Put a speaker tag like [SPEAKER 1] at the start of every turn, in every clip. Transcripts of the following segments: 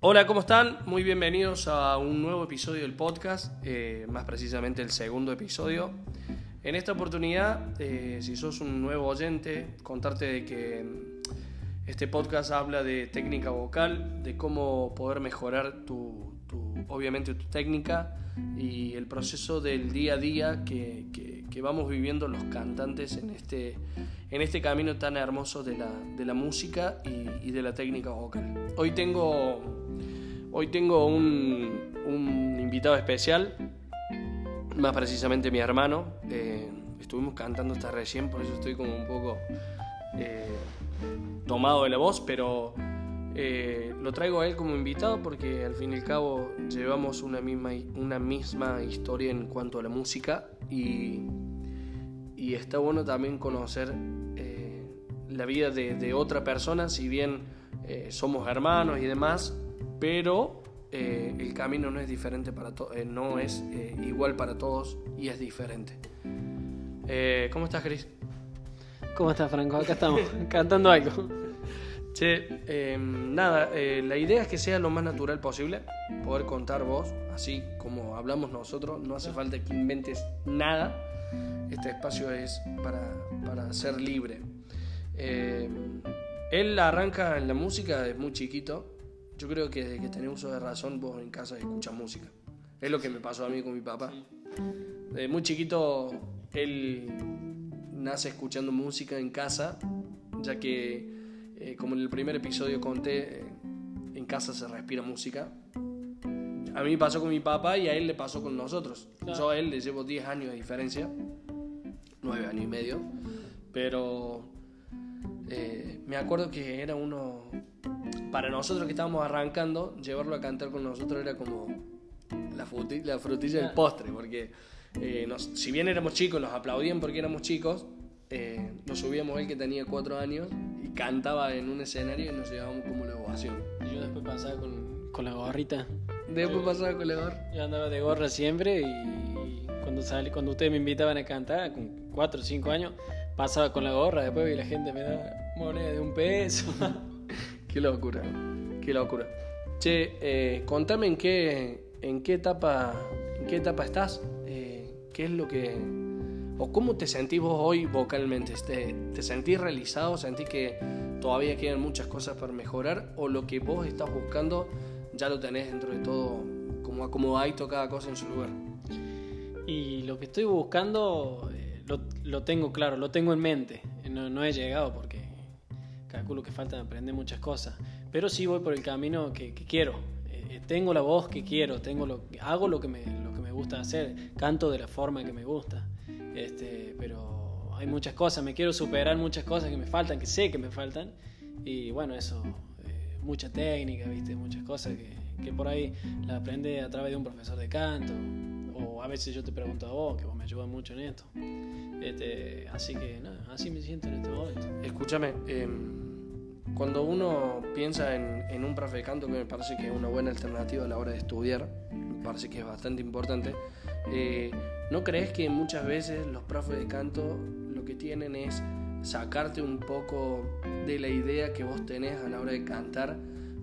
[SPEAKER 1] Hola, ¿cómo están? Muy bienvenidos a un nuevo episodio del podcast, eh, más precisamente el segundo episodio. En esta oportunidad, eh, si sos un nuevo oyente, contarte de que mm, este podcast habla de técnica vocal, de cómo poder mejorar tu, obviamente tu técnica y el proceso del día a día que- que vamos viviendo los cantantes en este, en este camino tan hermoso de la, de la música y, de la técnica vocal. Hoy tengo, hoy tengo un, un invitado especial, más precisamente mi hermano. Eh, estuvimos cantando hasta recién, por eso estoy como un poco eh, tomado de la voz, pero eh, lo traigo a él como invitado porque al fin y al cabo llevamos una misma, una misma historia en cuanto a la música y, y está bueno también conocer eh, la vida de, de otra persona, si bien eh, somos hermanos y demás, pero eh, el camino no es diferente para todos, no es igual para todos y es diferente. ¿Cómo estás, Cris?
[SPEAKER 2] ¿Cómo estás, Franco? Acá estamos, cantando algo.
[SPEAKER 1] Che, eh, nada, la idea es que sea lo más natural posible, poder contar vos, así como hablamos nosotros, no hace falta que inventes nada, este espacio es para, para ser libre. Eh, él arranca en la música desde muy chiquito, yo creo que desde que tenés uso de razón vos en casa escuchas música, es lo que me pasó a mí con mi papá. Desde muy chiquito él nace escuchando música en casa, ya que eh, como en el primer episodio conté, eh, en casa se respira música. A mí me pasó con mi papá y a él le pasó con nosotros.
[SPEAKER 2] Claro.
[SPEAKER 1] Yo a él le llevo 10 años de diferencia, 9 años y medio, pero eh, me acuerdo que era uno, para nosotros que estábamos arrancando, llevarlo a cantar con nosotros era como la, fruti- la frutilla del postre, porque eh, nos- si bien éramos chicos, nos aplaudían porque éramos chicos, eh, nos subíamos él que tenía 4 años y cantaba en un escenario y nos llevábamos como la ovación.
[SPEAKER 2] Y yo después pasaba con, con la gorrita.
[SPEAKER 1] Después pasaba con la gorra.
[SPEAKER 2] Yo andaba de gorra siempre y cuando salí, cuando ustedes me invitaban a cantar, con 4 o 5 años, pasaba con la gorra, después y la gente me daba moneda de un peso.
[SPEAKER 1] Qué locura, qué locura. Che, eh, contame en qué, en qué etapa, en qué etapa estás, Eh, qué es lo que, o cómo te sentís vos hoy vocalmente. ¿Te, te sentís realizado? ¿Sentís que todavía quedan muchas cosas para mejorar? ¿O lo que vos estás buscando ya lo tenés dentro de todo, como acomodadito cada cosa en su lugar?
[SPEAKER 2] Y lo que estoy buscando eh, lo, lo tengo claro, lo tengo en mente. No, no he llegado porque calculo que falta aprender muchas cosas. Pero sí voy por el camino que, que quiero. Eh, tengo la voz que quiero, tengo lo, hago lo que, me, lo que me gusta hacer, canto de la forma que me gusta. Este, pero hay muchas cosas, me quiero superar muchas cosas que me faltan, que sé que me faltan. Y bueno, eso, eh, mucha técnica, ¿viste? muchas cosas que, que por ahí la aprende a través de un profesor de canto. O a veces yo te pregunto a vos, que vos me ayudas mucho en esto. Este, así que nada, así me siento en este momento.
[SPEAKER 1] Escúchame, eh, cuando uno piensa en, en un profe de canto, que me parece que es una buena alternativa a la hora de estudiar, me parece que es bastante importante, eh, ¿no crees que muchas veces los profes de canto lo que tienen es sacarte un poco de la idea que vos tenés a la hora de cantar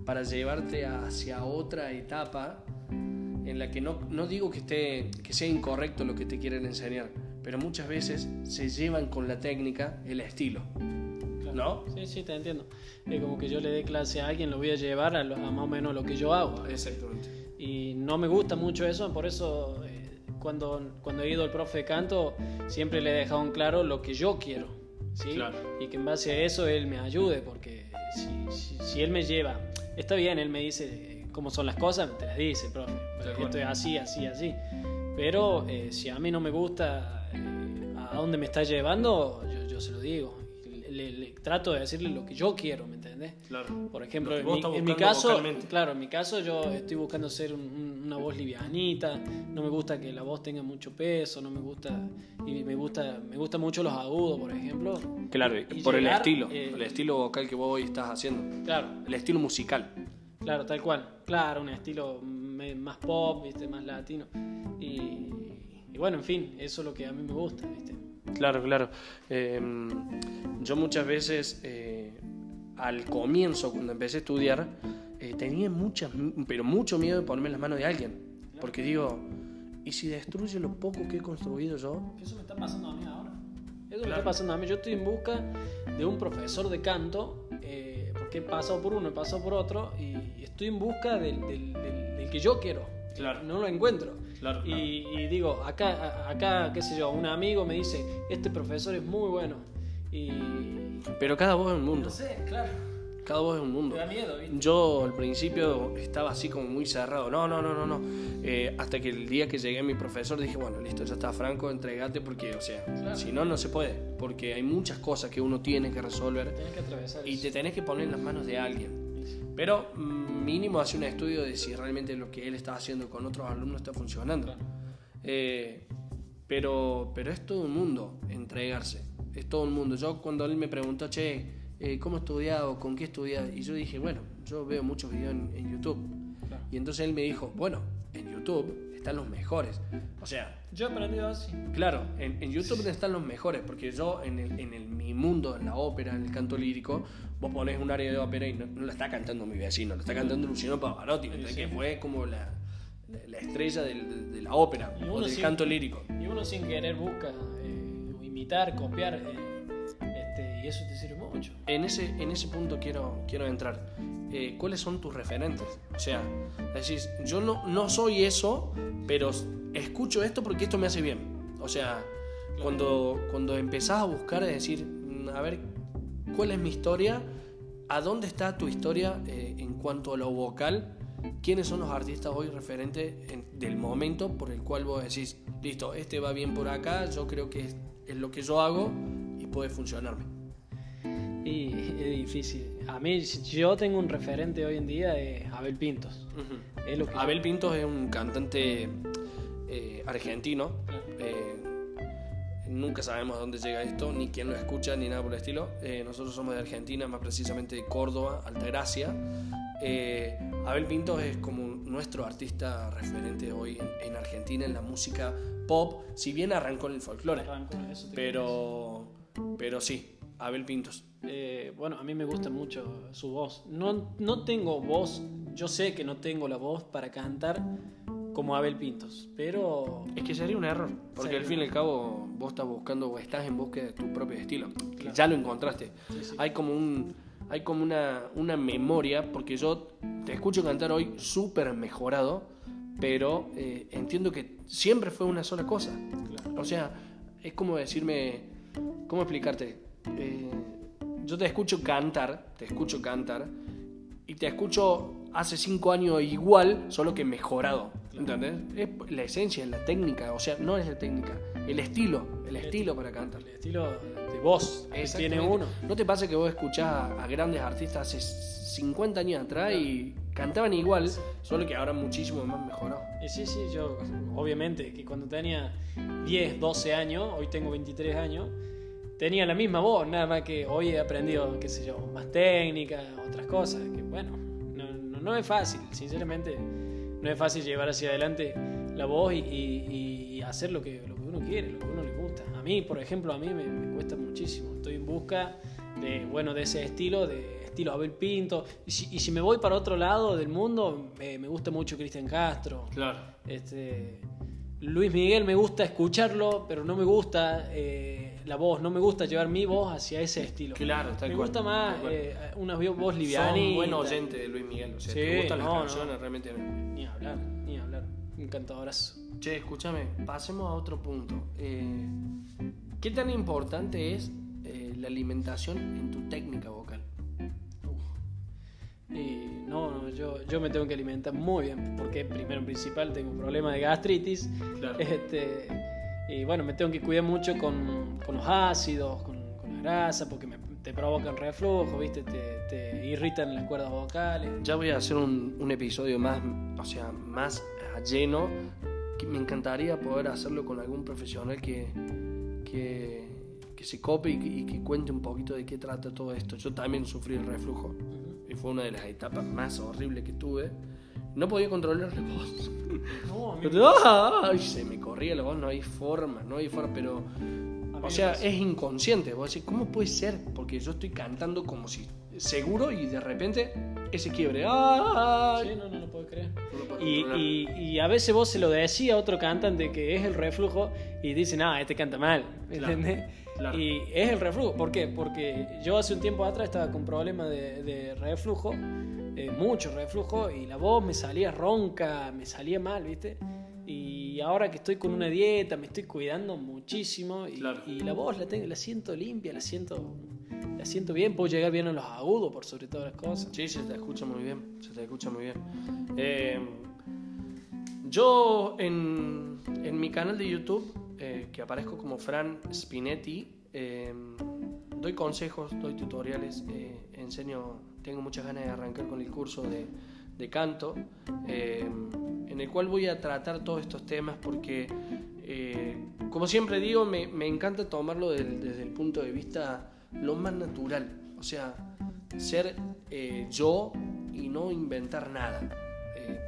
[SPEAKER 1] para llevarte hacia otra etapa en la que no, no digo que, esté, que sea incorrecto lo que te quieren enseñar, pero muchas veces se llevan con la técnica el estilo. ¿No?
[SPEAKER 2] Sí, sí, te entiendo. Es como que yo le dé clase a alguien, lo voy a llevar a, lo- a más o menos lo que yo hago.
[SPEAKER 1] Exactamente.
[SPEAKER 2] Y no me gusta mucho eso, por eso eh, cuando, cuando he ido al profe de canto siempre le he dejado en claro lo que yo quiero. ¿Sí?
[SPEAKER 1] Claro.
[SPEAKER 2] Y que en base a eso él me ayude, porque si, si, si él me lleva, está bien, él me dice eh, cómo son las cosas, te las dice, profe.
[SPEAKER 1] Cual.
[SPEAKER 2] Esto es así, así, así. Pero eh, si a mí no me gusta eh, a dónde me está llevando, yo, yo se lo digo. Trato de decirle lo que yo quiero, ¿me entendés?
[SPEAKER 1] Claro.
[SPEAKER 2] Por ejemplo, en mi, en caso,
[SPEAKER 1] vocalmente.
[SPEAKER 2] claro, en mi caso yo estoy buscando ser un- un- una voz livianita, no me gusta que la voz tenga mucho peso, no me gusta y me gusta me gusta mucho los agudos, por ejemplo.
[SPEAKER 1] Claro,
[SPEAKER 2] Y
[SPEAKER 1] por el estilo,
[SPEAKER 2] eh,
[SPEAKER 1] el estilo vocal que vos hoy estás haciendo,
[SPEAKER 2] Claro,
[SPEAKER 1] el estilo musical.
[SPEAKER 2] claro, tal cual. Claro, un estilo más pop, ¿viste? más latino. Y, y bueno, en fin, eso es lo que a mí me gusta, ¿viste?
[SPEAKER 1] Claro, claro. Eh, yo muchas veces, eh, al comienzo, cuando empecé a estudiar, eh, tenía muchas, pero mucho miedo de ponerme en las manos de alguien. Porque digo, ¿y si destruye lo poco que he construido yo?
[SPEAKER 2] Eso me está pasando a mí ahora. Eso me está pasando a mí. Yo estoy en busca de un profesor de canto, eh, porque he pasado por uno, he pasado por otro, y estoy en busca del, del- del- del que yo quiero.
[SPEAKER 1] Claro.
[SPEAKER 2] No lo encuentro.
[SPEAKER 1] Claro,
[SPEAKER 2] y, y digo, acá, acá, qué sé yo, un amigo me dice, este profesor es muy bueno. Y...
[SPEAKER 1] Pero cada voz es un mundo.
[SPEAKER 2] No sé, claro.
[SPEAKER 1] Cada voz es un mundo.
[SPEAKER 2] Me da miedo, ¿viste?
[SPEAKER 1] Yo al principio estaba así como muy cerrado. No, no, no, no, no. Eh, hasta que el día que llegué a mi profesor dije, bueno, listo, ya está Franco, entregate porque, o sea,
[SPEAKER 2] Claro.
[SPEAKER 1] si no, no se puede. Porque hay muchas cosas que uno tiene que resolver
[SPEAKER 2] Tienes que atravesar
[SPEAKER 1] y
[SPEAKER 2] eso.
[SPEAKER 1] te tenés que poner en las manos de alguien. Pero mm, mínimo hace un estudio de si realmente lo que él está haciendo con otros alumnos está funcionando.
[SPEAKER 2] Claro.
[SPEAKER 1] Eh, pero, pero es todo un mundo entregarse. Es todo un mundo. Yo cuando él me preguntó, che, eh, ¿cómo estudias o con qué estudias? Y yo dije, bueno, yo veo muchos videos en, en YouTube.
[SPEAKER 2] Claro.
[SPEAKER 1] Y entonces él me dijo, bueno, en YouTube están los mejores. O sea,
[SPEAKER 2] Yo he aprendido así.
[SPEAKER 1] Claro, en, en YouTube están los mejores, porque yo en, el, en el- mi mundo, en la ópera, en el canto lírico, vos pones un área de ópera y no, no la está cantando mi vecino, la está cantando Luciano Pavarotti, ¿entendés?
[SPEAKER 2] Sí.
[SPEAKER 1] que fue como la, la, la estrella del- de la ópera o del
[SPEAKER 2] sí-
[SPEAKER 1] canto lírico.
[SPEAKER 2] Y uno sin querer busca imitar, copiar, eh, este, y eso te sirve mucho.
[SPEAKER 1] En ese, en ese punto quiero, quiero entrar. Eh, ¿Cuáles son tus referentes? O sea, decís, yo no, no soy eso, pero escucho esto porque esto me hace bien. O sea, cuando, cuando empezás a buscar, es decir, mm, a ver, ¿cuál es mi historia? ¿A dónde está tu historia eh, en cuanto a lo vocal? ¿Quiénes son los artistas hoy referentes en- del momento por el cual vos decís, listo, este va bien por acá, yo creo que es, lo que yo hago y puede funcionarme?
[SPEAKER 2] Y es difícil. A mí, yo tengo un referente hoy en día, es Abel Pintos.
[SPEAKER 1] Ujú.
[SPEAKER 2] Es lo que yo-
[SPEAKER 1] Abel Pintos es un cantante eh, argentino. Eh, nunca sabemos dónde llega esto, ni quién lo escucha, ni nada por el estilo. Eh, nosotros somos de Argentina, más precisamente de Córdoba, Altagracia. Abel Pintos es como nuestro artista referente hoy en, en Argentina en la música pop, si bien arrancó en el folclore.
[SPEAKER 2] Arranco, eso te
[SPEAKER 1] Pero, pero sí, Abel Pintos.
[SPEAKER 2] Eh, bueno, a mí me gusta mucho su voz. No, no tengo voz, yo sé que no tengo la voz para cantar como Abel Pintos, pero
[SPEAKER 1] Es que sería un error, porque
[SPEAKER 2] Sería
[SPEAKER 1] al fin y al cabo vos estás buscando o estás en búsqueda de tu propio estilo. que
[SPEAKER 2] Claro.
[SPEAKER 1] Ya lo encontraste.
[SPEAKER 2] Sí, sí.
[SPEAKER 1] Hay como un hay como una, una memoria, porque yo te escucho cantar hoy súper mejorado, pero eh, entiendo que siempre fue una sola cosa. O sea, es como decirme, ¿cómo explicarte? Eh, yo te escucho cantar, te escucho cantar, y te escucho hace cinco años igual, solo que mejorado. ¿Entendés? Es la esencia, la técnica, o sea, no es la técnica, el estilo, el estilo para cantar.
[SPEAKER 2] el estilo de voz que tiene uno.
[SPEAKER 1] ¿No te pasa que vos escuchás a, a grandes artistas hace 50 años atrás y cantaban igual, solo que ahora muchísimo más mejorado?
[SPEAKER 2] Y sí, sí, yo obviamente que cuando tenía 10, 12 años, hoy tengo 23 años, tenía la misma voz, nada más que hoy he aprendido, qué sé yo, más técnica, otras cosas, que bueno, no, no, no es fácil, sinceramente, no es fácil llevar hacia adelante la voz y, y- y hacer lo que, lo que uno quiere, lo que uno le gusta. Mí, por ejemplo, a mí me, me cuesta muchísimo, estoy en busca de, bueno, de ese estilo, de estilo Abel Pinto, y si, y si me voy para otro lado del mundo, me, me gusta mucho Cristian Castro,
[SPEAKER 1] Claro.
[SPEAKER 2] este, Luis Miguel me gusta escucharlo, pero no me gusta eh, la voz, no me gusta llevar mi voz hacia ese estilo.
[SPEAKER 1] Claro, tal
[SPEAKER 2] me
[SPEAKER 1] cual,
[SPEAKER 2] gusta más eh, una voz
[SPEAKER 1] Sos
[SPEAKER 2] livianita.
[SPEAKER 1] un buen oyente de Luis Miguel, o sea,
[SPEAKER 2] Sí,
[SPEAKER 1] te gustan
[SPEAKER 2] no,
[SPEAKER 1] las
[SPEAKER 2] no.
[SPEAKER 1] canciones, realmente.
[SPEAKER 2] Ni hablar, Encantadorazo.
[SPEAKER 1] Che, escúchame, pasemos a otro punto. Eh, ¿Qué tan importante es eh, la alimentación en tu técnica vocal?
[SPEAKER 2] Y no, no, yo, yo me tengo que alimentar muy bien, porque primero en principal tengo un problema de gastritis.
[SPEAKER 1] Claro.
[SPEAKER 2] Este, y bueno, me tengo que cuidar mucho con, con los ácidos, con, con la grasa, porque me- te provocan reflujo, ¿viste? Te, te irritan las cuerdas vocales.
[SPEAKER 1] Ya voy a hacer un, un episodio más, o sea, más lleno. Me encantaría poder hacerlo con algún profesional que, que, que se cope y que, y que cuente un poquito de qué trata todo esto. Yo también sufrí el reflujo y fue una de las etapas más horribles que tuve. No podía controlar la voz.
[SPEAKER 2] No,
[SPEAKER 1] Pero, ¡ay! se me corría la voz, no hay forma, no hay forma, pero O sea, es inconsciente. Vos decís, ¿cómo puede ser? Porque yo estoy cantando como si seguro y de repente ese quiebre. ¡Ah!
[SPEAKER 2] Sí, no, no lo puedo creer.
[SPEAKER 1] No
[SPEAKER 2] Y,
[SPEAKER 1] controlar.
[SPEAKER 2] y- y a veces vos se lo decís a otro cantante que es el reflujo y dicen, ah, este canta mal, ¿me
[SPEAKER 1] Claro,
[SPEAKER 2] entendés?
[SPEAKER 1] claro.
[SPEAKER 2] Y es el reflujo, ¿por qué? Porque yo hace un tiempo atrás estaba con problemas de, de reflujo, eh, mucho reflujo, y la voz me salía ronca, me salía mal, ¿viste? Y ahora que estoy con una dieta, me estoy cuidando muchísimo y,
[SPEAKER 1] Claro.
[SPEAKER 2] y la voz la, tengo, la siento limpia, la siento, la siento bien, puedo llegar bien a los agudos por sobre todas las cosas.
[SPEAKER 1] Sí, se te escucha muy bien, se te escucha muy bien. Eh, yo en, en mi canal de YouTube, eh, que aparezco como Fran Spinetti, eh, doy consejos, doy tutoriales, eh, enseño, tengo muchas ganas de arrancar con el curso de, de canto, eh, en el cual voy a tratar todos estos temas porque, eh, como siempre digo, me, me encanta tomarlo desde el punto de vista lo más natural, o sea, ser yo y no inventar nada.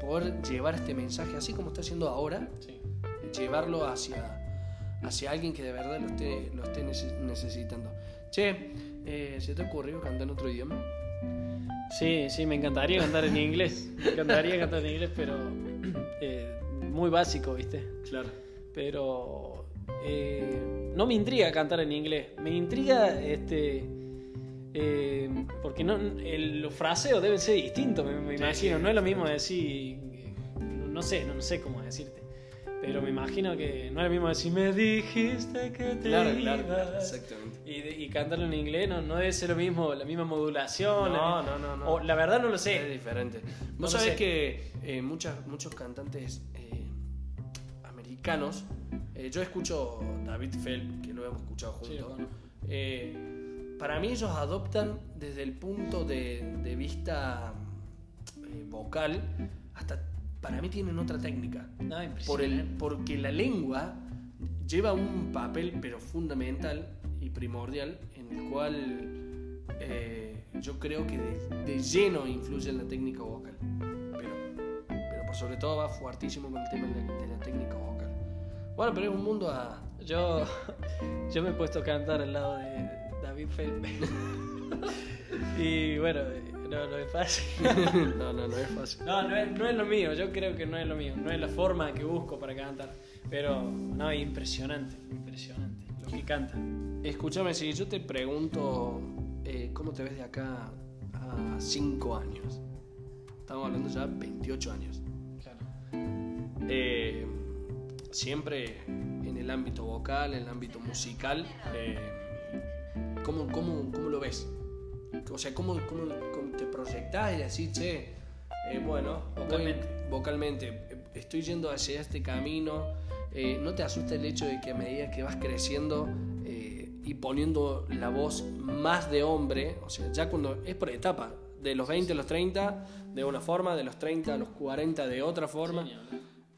[SPEAKER 1] Poder llevar este mensaje así como está haciendo ahora,
[SPEAKER 2] Sí.
[SPEAKER 1] llevarlo hacia, hacia alguien que de verdad lo esté, lo esté nece- necesitando. Che, eh, ¿se te ocurrió cantar en otro idioma?
[SPEAKER 2] Sí, sí, me encantaría cantar en inglés. Me encantaría cantar en inglés, pero eh, muy básico, ¿viste?
[SPEAKER 1] Claro.
[SPEAKER 2] Pero eh, no me intriga cantar en inglés. Me intriga este. Eh, porque no, el, los fraseos deben ser distintos, me, me
[SPEAKER 1] Sí,
[SPEAKER 2] imagino.
[SPEAKER 1] sí.
[SPEAKER 2] No es lo mismo decir. eh, No sé, no, sé cómo decirte. Pero me imagino que no es lo mismo decir me dijiste que te
[SPEAKER 1] Claro, claro,
[SPEAKER 2] ibas".
[SPEAKER 1] exactamente.
[SPEAKER 2] Y, cantarlo en inglés no, no debe ser lo mismo, la misma modulación.
[SPEAKER 1] No,
[SPEAKER 2] la-
[SPEAKER 1] no, no, no.
[SPEAKER 2] O, la verdad no lo
[SPEAKER 1] Es
[SPEAKER 2] sé.
[SPEAKER 1] diferente.
[SPEAKER 2] No
[SPEAKER 1] Vos sabés
[SPEAKER 2] sé.
[SPEAKER 1] que eh, muchas, muchos cantantes eh, americanos, eh, yo escucho David Feld, que lo hemos escuchado
[SPEAKER 2] Sí,
[SPEAKER 1] juntos.
[SPEAKER 2] lo conozco.
[SPEAKER 1] Para mí ellos adoptan desde el punto de, de vista eh, vocal, hasta para mí tienen otra técnica.
[SPEAKER 2] No,
[SPEAKER 1] Por el, porque la lengua lleva un papel pero fundamental y primordial en el cual eh, yo creo que de, de lleno influye en la técnica vocal. Pero, pero por sobre todo va fuertísimo con el tema de, de la técnica vocal. Bueno, pero es un mundo a...
[SPEAKER 2] Yo, yo me he puesto a cantar al lado de David Feldman. y bueno, no, no es fácil.
[SPEAKER 1] no, no, no es fácil.
[SPEAKER 2] No, no es, no es lo mío, yo creo que no es lo mío, no es la forma que busco para cantar. Pero no, es impresionante, impresionante lo que canta.
[SPEAKER 1] Escúchame, si yo te pregunto eh, cómo te ves de acá a 5 años. Estamos hablando ya de 28 años.
[SPEAKER 2] Claro.
[SPEAKER 1] Eh, siempre en el ámbito vocal, en el ámbito musical, eh, ¿cómo, cómo, cómo lo ves? O sea, ¿cómo, cómo, cómo te proyectás y decís, che, eh, bueno,
[SPEAKER 2] Vocalmente.
[SPEAKER 1] voy- vocalmente, estoy yendo hacia este camino, eh, ¿no te asusta el hecho de que a medida que vas creciendo eh, y poniendo la voz más de hombre, o sea, ya cuando es por etapa, de los 20 a los 30 de una forma, de los 30 a los 40 de otra forma,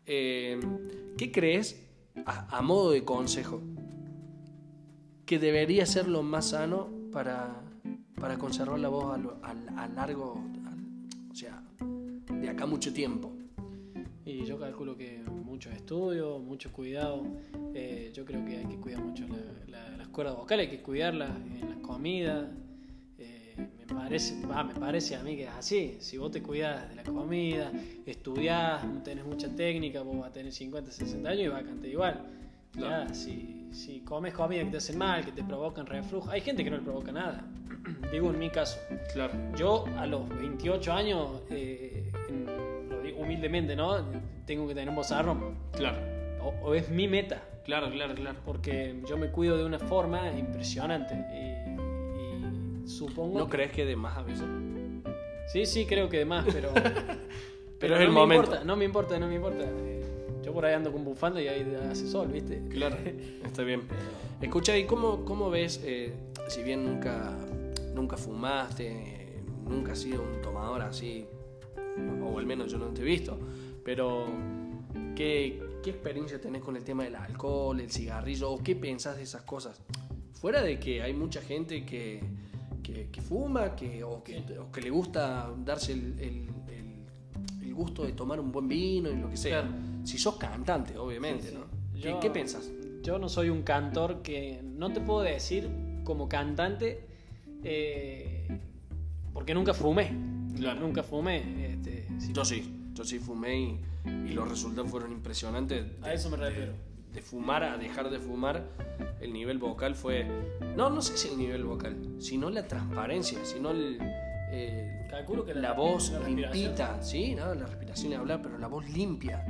[SPEAKER 1] ¿qué crees, a, a modo de consejo, que debería ser lo más sano para, para conservar la voz a, a- a largo, al- o sea, de acá mucho tiempo?
[SPEAKER 2] Y yo calculo que muchos estudios, mucho cuidado. Eh, yo creo que hay que cuidar mucho la- la- las cuerdas vocales, hay que cuidarlas en la comida. Eh, me, parece, me parece a mí que es así. Si vos te cuidas de la comida, estudiás, tenés mucha técnica, vos vas a tener 50, 60 años y vas a cantar igual.
[SPEAKER 1] Claro.
[SPEAKER 2] Ya, si, si comes comida que te hacen mal, que te provocan reflujo, hay gente que no le provoca nada. Digo en mi caso.
[SPEAKER 1] Claro.
[SPEAKER 2] Yo a los 28 años, eh, en- lo digo humildemente, ¿no? Tengo que tener un bozarrón.
[SPEAKER 1] Claro,
[SPEAKER 2] O, o es mi meta,
[SPEAKER 1] claro, claro, claro.
[SPEAKER 2] porque yo me cuido de una forma impresionante. Y, y supongo.
[SPEAKER 1] ¿No
[SPEAKER 2] que-
[SPEAKER 1] crees que de más a veces?
[SPEAKER 2] Sí, sí, creo que demás, pero.
[SPEAKER 1] Pero es
[SPEAKER 2] no
[SPEAKER 1] el
[SPEAKER 2] me
[SPEAKER 1] momento.
[SPEAKER 2] Importa, no me importa, no me importa. Yo por ahí ando con bufanda y ahí hace sol, ¿viste?
[SPEAKER 1] Claro, está bien. Escucha, ¿y cómo, cómo ves, eh, si bien nunca, nunca fumaste, nunca has sido un tomador así, o al menos yo no te he visto, pero ¿qué, qué experiencia tenés con el tema del alcohol, el cigarrillo, o qué pensás de esas cosas? Fuera de que hay mucha gente que, que, que fuma, que, o, que, o que le gusta darse el, el- el- el gusto de tomar un buen vino y lo que sea.
[SPEAKER 2] Claro.
[SPEAKER 1] Si sos cantante, obviamente,
[SPEAKER 2] Sí, sí.
[SPEAKER 1] ¿no? ¿Qué,
[SPEAKER 2] Yo-
[SPEAKER 1] qué pensás?
[SPEAKER 2] yo no soy un cantor que no te puedo decir como cantante eh, porque nunca fumé.
[SPEAKER 1] Claro.
[SPEAKER 2] Nunca fumé. Este, sí,
[SPEAKER 1] Yo sí, yo sí fumé y, y los resultados fueron impresionantes.
[SPEAKER 2] a eso me refiero.
[SPEAKER 1] De fumar a dejar de fumar, el nivel vocal fue. No, no sé si el nivel vocal, sino la transparencia, sino el, eh,
[SPEAKER 2] Calculo que
[SPEAKER 1] la, voz
[SPEAKER 2] la
[SPEAKER 1] limpita, sí, ¿no? la respiración y hablar, pero la voz limpia,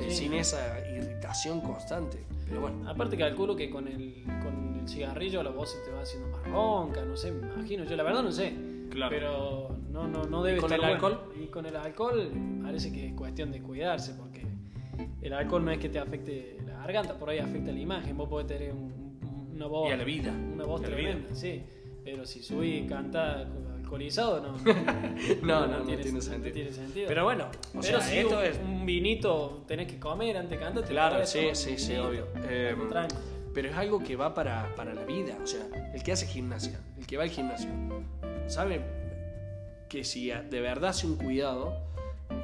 [SPEAKER 2] Sí.
[SPEAKER 1] sin esa irritación constante. Pero bueno,
[SPEAKER 2] Aparte calculo que con el, con el cigarrillo la voz se te va haciendo más ronca, no sé, me imagino. Yo la verdad no sé.
[SPEAKER 1] Claro.
[SPEAKER 2] Pero no, no, no debe
[SPEAKER 1] ¿Y con
[SPEAKER 2] estar
[SPEAKER 1] el
[SPEAKER 2] bueno.
[SPEAKER 1] alcohol?
[SPEAKER 2] Y con el alcohol parece que es cuestión de cuidarse porque el alcohol no es que te afecte la garganta, por ahí afecta la imagen. Vos podés tener un- un- una voz...
[SPEAKER 1] y a la vida.
[SPEAKER 2] Una voz
[SPEAKER 1] Y a la vida.
[SPEAKER 2] tremenda, sí. Pero si subí y canta alcoholizado, no.
[SPEAKER 1] No, no, no tiene sentido.
[SPEAKER 2] no tiene sentido.
[SPEAKER 1] Pero bueno, o
[SPEAKER 2] Pero
[SPEAKER 1] sea,
[SPEAKER 2] si
[SPEAKER 1] esto
[SPEAKER 2] un,
[SPEAKER 1] es.
[SPEAKER 2] un vinito tenés que comer antes cantar. te
[SPEAKER 1] Claro, sí, sí, sí, obvio. Eh, pero es algo que va para, para la vida. O sea, el que hace gimnasia, el que va al gimnasio, sabe que si de verdad hace un cuidado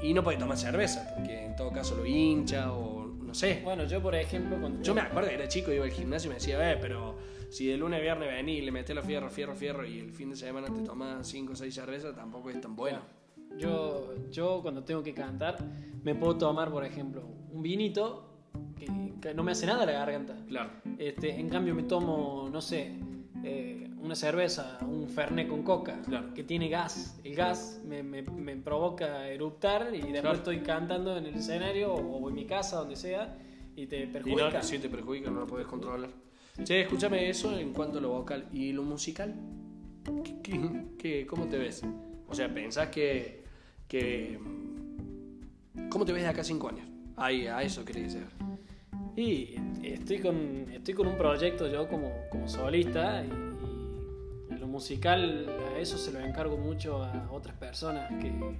[SPEAKER 1] y no puede tomar cerveza, porque en todo caso lo hincha o no sé.
[SPEAKER 2] Bueno, yo por ejemplo, cuando
[SPEAKER 1] Yo me acuerdo que era chico, iba al gimnasio y me decía, eh, pero si de lunes a viernes vení y le metés los fierro, fierro, fierro y el fin de semana te tomas 5 o 6 cervezas, tampoco es tan bueno.
[SPEAKER 2] Yo, yo cuando tengo que cantar, me puedo tomar, por ejemplo, un vinito que, que no me hace nada a la garganta.
[SPEAKER 1] Claro.
[SPEAKER 2] Este, en cambio, me tomo, no sé, eh, una cerveza, un fernet con coca,
[SPEAKER 1] Claro.
[SPEAKER 2] que tiene gas. El gas me, me- me provoca eruptar y después
[SPEAKER 1] Claro.
[SPEAKER 2] estoy cantando en el escenario o en mi casa, donde sea, y te
[SPEAKER 1] Y
[SPEAKER 2] perjudica.
[SPEAKER 1] no, sí te perjudica, no lo puedes controlar. Che, escúchame eso en cuanto a lo vocal. ¿Y lo musical? ¿Qué, qué- qué- cómo te ves? O sea, ¿pensás que, que... ¿Cómo te ves de acá a 5 años? Ahí, a eso quería decir.
[SPEAKER 2] Y estoy con, estoy con un proyecto yo como, como solista y, y lo musical a eso se lo encargo mucho a otras personas que muy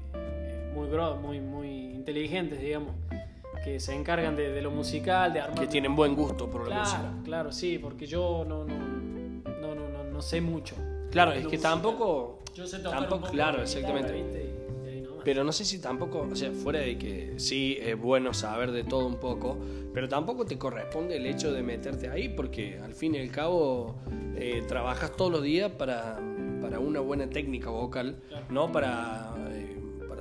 [SPEAKER 2] muy muy inteligentes digamos que se encargan de, de lo musical de armar
[SPEAKER 1] Que tienen buen gusto por la
[SPEAKER 2] claro
[SPEAKER 1] música.
[SPEAKER 2] claro sí porque yo no no no no, no, no sé mucho
[SPEAKER 1] Claro, es que
[SPEAKER 2] musical.
[SPEAKER 1] tampoco...
[SPEAKER 2] yo sé tocar
[SPEAKER 1] tampoco-
[SPEAKER 2] un poco
[SPEAKER 1] claro, exactamente. Pero no sé si tampoco, o sea, fuera de que sí es bueno saber de todo un poco, pero tampoco te corresponde el hecho de meterte ahí porque al fin y al cabo eh, trabajas todos los días para, para una buena técnica vocal,
[SPEAKER 2] Claro.
[SPEAKER 1] no para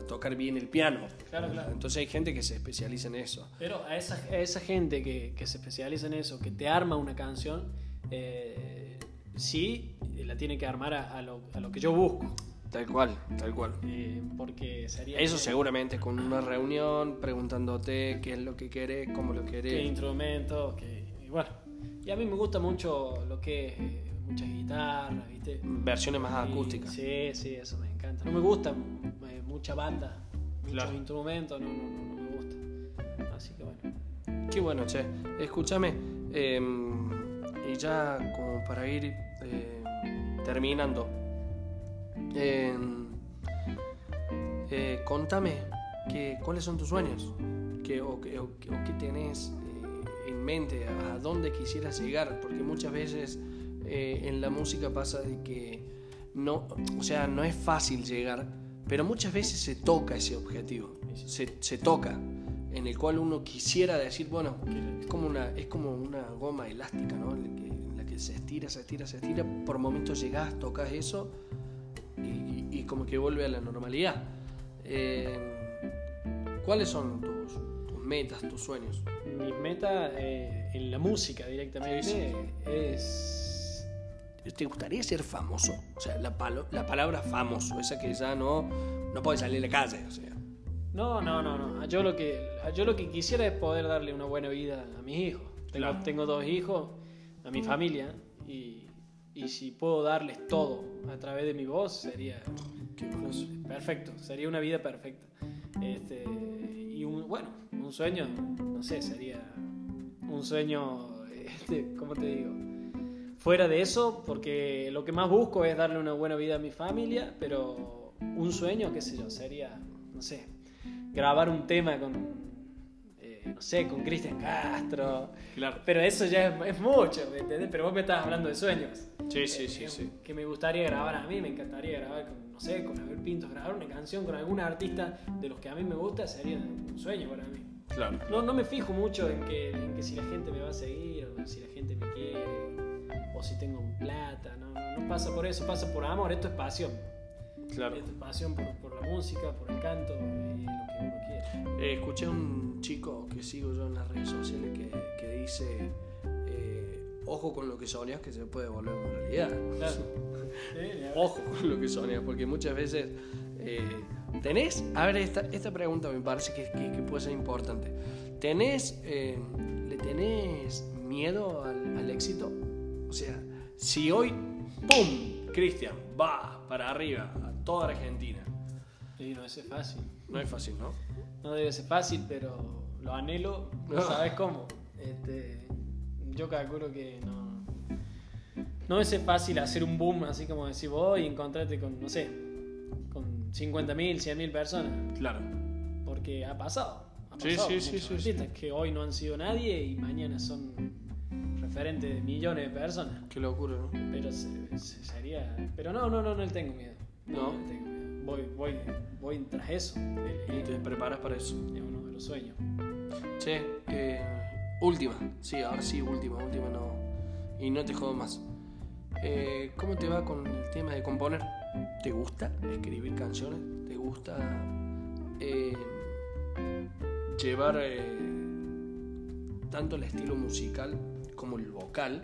[SPEAKER 1] tocar bien el piano.
[SPEAKER 2] Claro, claro.
[SPEAKER 1] Entonces hay gente que se especializa en eso.
[SPEAKER 2] Pero a esa, a esa gente que, que se especializa en eso, que te arma una canción, eh, sí la tiene que armar a, a lo, a lo que yo busco.
[SPEAKER 1] Tal cual, tal cual.
[SPEAKER 2] eh, porque sería.
[SPEAKER 1] Eso
[SPEAKER 2] que-
[SPEAKER 1] seguramente con una reunión, preguntándote qué es lo que querés, cómo lo
[SPEAKER 2] Qué
[SPEAKER 1] querés.
[SPEAKER 2] instrumentos, que. Y bueno. Y a mí me gusta mucho lo que es eh, muchas guitarras, ¿viste?
[SPEAKER 1] Versiones más
[SPEAKER 2] Y-
[SPEAKER 1] acústicas.
[SPEAKER 2] Sí, sí, eso me encanta. No me gusta mucha banda, muchos
[SPEAKER 1] Claro.
[SPEAKER 2] instrumentos, no, no, no, no me gusta. Así que bueno.
[SPEAKER 1] Qué bueno, che. Escúchame, eh, y ya como para ir eh, terminando, eh, eh, contame que, cuáles son tus sueños, que, o, que- o que- o qué tenés eh, en mente, a dónde quisieras llegar, porque muchas veces en la música pasa de que no, o sea, no es fácil llegar, pero muchas veces se toca ese objetivo, se, se toca, en el cual uno quisiera decir, bueno, es como una, es como una goma elástica, ¿no? En la que, en la que se estira, se estira, se estira, por momentos llegás, tocas eso y, y como que vuelve a la normalidad. Eh, ¿Cuáles son tus, tus metas, tus sueños?
[SPEAKER 2] Mi meta eh, en la música directamente
[SPEAKER 1] Sí, sí.
[SPEAKER 2] es.
[SPEAKER 1] ¿Te gustaría ser famoso? O sea, la, palo- la palabra famoso, esa que ya no, no puede salir a la calle. O sea.
[SPEAKER 2] No, no, no, no. Yo lo que, yo lo que quisiera es poder darle una buena vida a mis hijos. Tengo,
[SPEAKER 1] Claro.
[SPEAKER 2] tengo dos hijos, a mi familia, y, y si puedo darles todo a través de mi voz, sería
[SPEAKER 1] Qué grosso.
[SPEAKER 2] perfecto, sería una vida perfecta. Este, y un, bueno, un sueño, no sé, sería un sueño, este, ¿cómo te digo? Fuera de eso, porque lo que más busco es darle una buena vida a mi familia, pero un sueño, qué sé yo, sería, no sé, grabar un tema con, eh, no sé, con Cristian Castro.
[SPEAKER 1] Claro.
[SPEAKER 2] Pero eso ya es, es mucho, ¿me entendés? Pero vos me estás hablando de sueños.
[SPEAKER 1] Sí, sí,
[SPEAKER 2] Eh,
[SPEAKER 1] sí,
[SPEAKER 2] que-
[SPEAKER 1] sí.
[SPEAKER 2] Que me gustaría grabar a mí, me encantaría grabar con, no sé, con Abel Pinto, grabar una canción con algún artista de los que a mí me gusta sería un sueño para mí.
[SPEAKER 1] Claro.
[SPEAKER 2] No, no me fijo mucho en que, en que si la gente me va a seguir, o si la gente me quiere, o si tengo plata. No, no, no pasa por eso, pasa por amor. Esto es pasión.
[SPEAKER 1] Claro.
[SPEAKER 2] Esto es pasión por, por la música, por el canto y lo que uno quiere.
[SPEAKER 1] Eh, escuché a un chico que sigo yo en las redes sociales que, que dice, eh, ojo con lo que soñas que se puede volver realidad.
[SPEAKER 2] Claro. Sí.
[SPEAKER 1] Ojo con lo que soñas, porque muchas veces eh, tenés, a ver, esta, esta pregunta me parece que, que- que puede ser importante. ¿Tenés, eh, ¿Le tenés miedo al, al éxito? O sea, si hoy, ¡pum! Cristian, va para arriba, a toda Argentina.
[SPEAKER 2] Sí, no, es fácil.
[SPEAKER 1] No es fácil, ¿no?
[SPEAKER 2] No debe ser fácil, pero lo anhelo. No
[SPEAKER 1] No.
[SPEAKER 2] sabes cómo. Este, yo calculo que no. No ser fácil hacer un boom así como decir vos y encontrarte con, no sé, con 50.000, 100.000 personas.
[SPEAKER 1] Claro.
[SPEAKER 2] Porque ha pasado. Ha
[SPEAKER 1] Sí,
[SPEAKER 2] pasado
[SPEAKER 1] sí, sí, sí,
[SPEAKER 2] artistas que hoy no han sido nadie y mañana son referentes de millones de personas.
[SPEAKER 1] Qué locura, ¿no?
[SPEAKER 2] Pero se- se- sería. Pero no, no, no, no le tengo miedo.
[SPEAKER 1] ¿No?
[SPEAKER 2] le tengo miedo. Voy, voy, voy tras eso.
[SPEAKER 1] Y te preparas para eso.
[SPEAKER 2] Es uno de los sueños.
[SPEAKER 1] Che, eh, última. Sí, ahora sí, última, última no. Y no te jodo más. Eh, ¿Cómo te va con el tema de componer? ¿Te gusta escribir canciones? ¿Te gusta eh, llevar eh, tanto el estilo musical como el vocal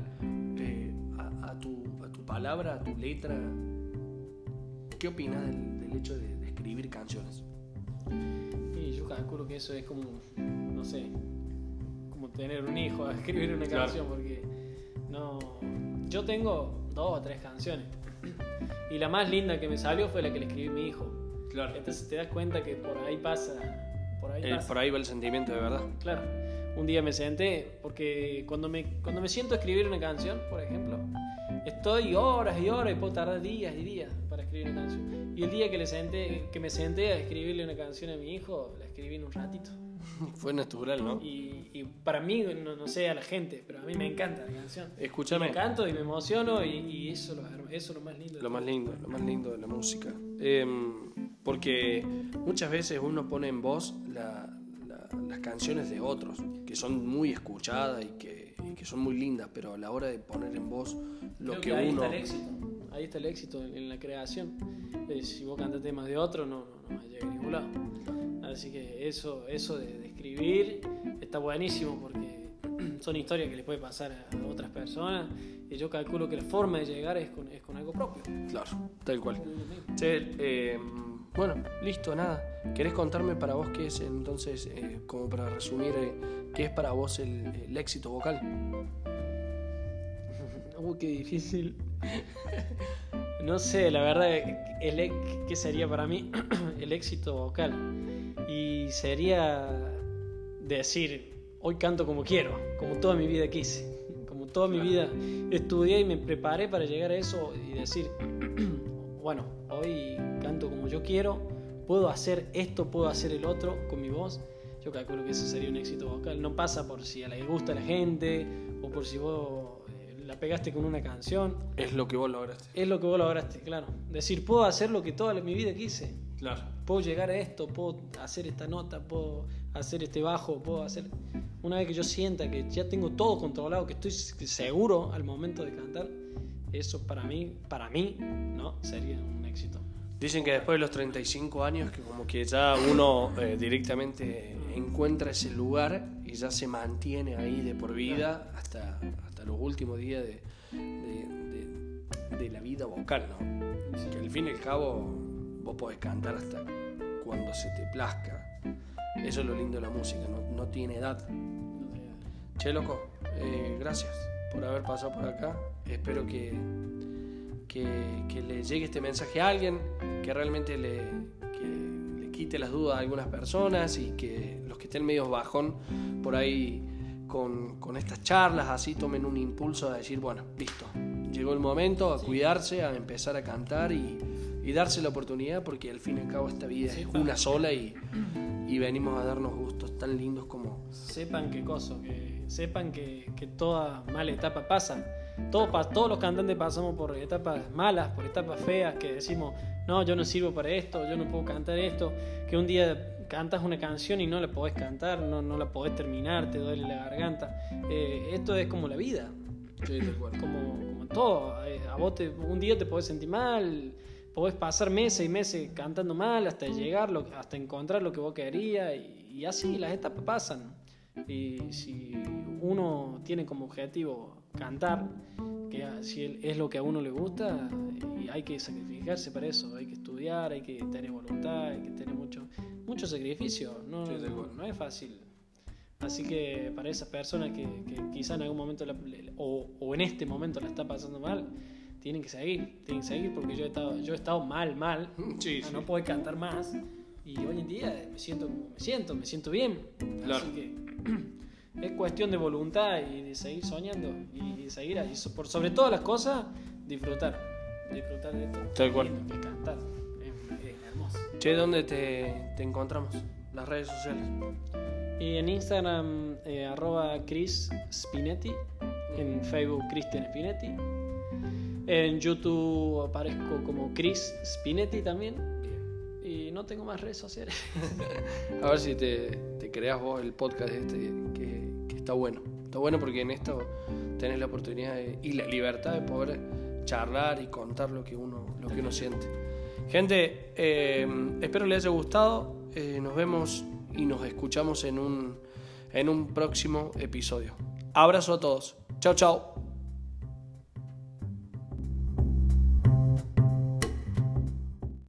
[SPEAKER 1] eh, a, a tu, a tu palabra, a tu letra? ¿Qué opinas del, del hecho de, de escribir canciones?
[SPEAKER 2] Y yo calculo que eso es como, no sé, como tener un hijo a escribir una
[SPEAKER 1] Claro.
[SPEAKER 2] canción, porque no. Yo tengo dos o tres canciones. Y la más linda que me salió fue la que le escribí a mi hijo.
[SPEAKER 1] Claro.
[SPEAKER 2] Entonces te das cuenta que por ahí pasa. Por ahí
[SPEAKER 1] Eh,
[SPEAKER 2] pasa.
[SPEAKER 1] por ahí va el sentimiento de verdad.
[SPEAKER 2] Claro. Un día me senté, porque cuando me, cuando me siento a escribir una canción, por ejemplo, estoy horas y horas y puedo tardar días y días para escribir una canción. Y el día que, le senté, que me senté a escribirle una canción a mi hijo, la escribí en un ratito.
[SPEAKER 1] Fue natural, ¿no?
[SPEAKER 2] Y, y para mí, no, no sé a la gente, pero a mí me encanta la canción.
[SPEAKER 1] Escúchame.
[SPEAKER 2] Me canto y me emociono y, y eso, lo, eso es lo más lindo.
[SPEAKER 1] Lo más lindo, lo más lindo de la música. Em, porque muchas veces uno pone en voz la- las canciones de otros, que son muy escuchadas y que, y que son muy lindas, pero a la hora de poner en voz lo
[SPEAKER 2] Creo
[SPEAKER 1] que,
[SPEAKER 2] ahí
[SPEAKER 1] uno...
[SPEAKER 2] está el éxito. Ahí está el éxito en, en la creación. Eh, si vos cantas temas de otro, no, no, no vas a ningún lado. Así que eso, eso de, de escribir está buenísimo porque son historias que les puede pasar a otras personas. Y yo calculo que la forma de llegar es con, es con algo propio.
[SPEAKER 1] Claro, tal cual. Che, em, bueno, listo, nada. ¿Querés contarme para vos qué es entonces, eh, como para resumir, eh, qué es para vos el, el éxito vocal?
[SPEAKER 2] Uy, qué difícil. no sé, la verdad, el, e- ¿qué sería para mí el éxito vocal? Y sería decir, hoy canto como quiero, como toda mi vida quise, como toda mi vida estudié y me preparé para llegar a eso y decir, bueno, hoy canto como yo quiero, puedo hacer esto, puedo hacer el otro con mi voz. Yo calculo que eso sería un éxito vocal. No pasa por si a la gusta a la gente o por si vos eh, la pegaste con una canción.
[SPEAKER 1] Es lo que vos lograste.
[SPEAKER 2] Es lo que vos lograste, claro. Decir, puedo hacer lo que toda mi vida quise.
[SPEAKER 1] Claro.
[SPEAKER 2] Puedo llegar a esto, puedo hacer esta nota, puedo hacer este bajo, puedo hacer... Una vez que yo sienta que ya tengo todo controlado, que estoy seguro al momento de cantar, eso para mí, para mí, no, sería un éxito.
[SPEAKER 1] Dicen que después de los 35 años, que como que ya uno eh, directamente encuentra ese lugar y ya se mantiene ahí de por vida hasta, hasta los últimos días de, de- la vida vocal, ¿no? Que al fin y al cabo vos podés cantar hasta cuando se te plazca. Eso es lo lindo de la música, no, no tiene edad. Che, loco, eh, gracias por haber pasado por acá. Espero que, que, que le llegue este mensaje a alguien, que realmente le, que le quite las dudas a algunas personas y que los que estén medio bajón por ahí con, con estas charlas así tomen un impulso a decir, bueno, listo, llegó el momento a cuidarse, a empezar a cantar y, y darse la oportunidad porque al fin y al cabo esta vida es una sola y, y venimos a darnos gustos tan lindos como...
[SPEAKER 2] Sepan qué cosa, que sepan que, que toda mala etapa pasa. Todo, pa- todos los cantantes pasamos por etapas malas, por etapas feas, que decimos, no, yo no sirvo para esto, yo no puedo cantar esto, que un día cantas una canción y no la podés cantar, no, no la podés terminar, te duele la garganta. Eh, esto es como la vida. Como, como todo. Eh, a vos un día te podés sentir mal, podés pasar meses y meses cantando mal hasta llegar, hasta encontrar lo que vos querías y, y así las etapas pasan. Y si uno tiene como objetivo cantar, que si es lo que a uno le gusta, y hay que sacrificarse para eso, hay que estudiar, hay que tener voluntad, hay que tener mucho, mucho sacrificio, no, no, es fácil. Así que para esas personas que, que quizá en algún momento o, o, en este momento la está pasando mal, tienen que seguir, tienen que seguir porque yo he estado, yo he estado mal, mal, no puedo cantar más y hoy en día me siento como me siento, me siento bien. Así que es cuestión de voluntad y de seguir soñando y de seguir ahí. Por sobre todas las cosas, disfrutar. Disfrutar de esto.
[SPEAKER 1] Tal cual.
[SPEAKER 2] Y cantar. Es, hermoso.
[SPEAKER 1] Che, ¿dónde te, te, encontramos? Las redes sociales.
[SPEAKER 2] Y en Instagram, eh, arroba Chris Spinetti. En Facebook, Cristian Spinetti. En YouTube aparezco como Chris Spinetti también. No tengo más redes sociales.
[SPEAKER 1] A ver si te, te creas vos el podcast este que está bueno. Está bueno porque en esto tenés la oportunidad y la libertad de poder charlar y contar lo que uno, lo que uno siente. Gente, eh, espero les haya gustado. Eh, nos vemos y nos escuchamos en un, en un próximo episodio. Abrazo a todos. Chao, chao.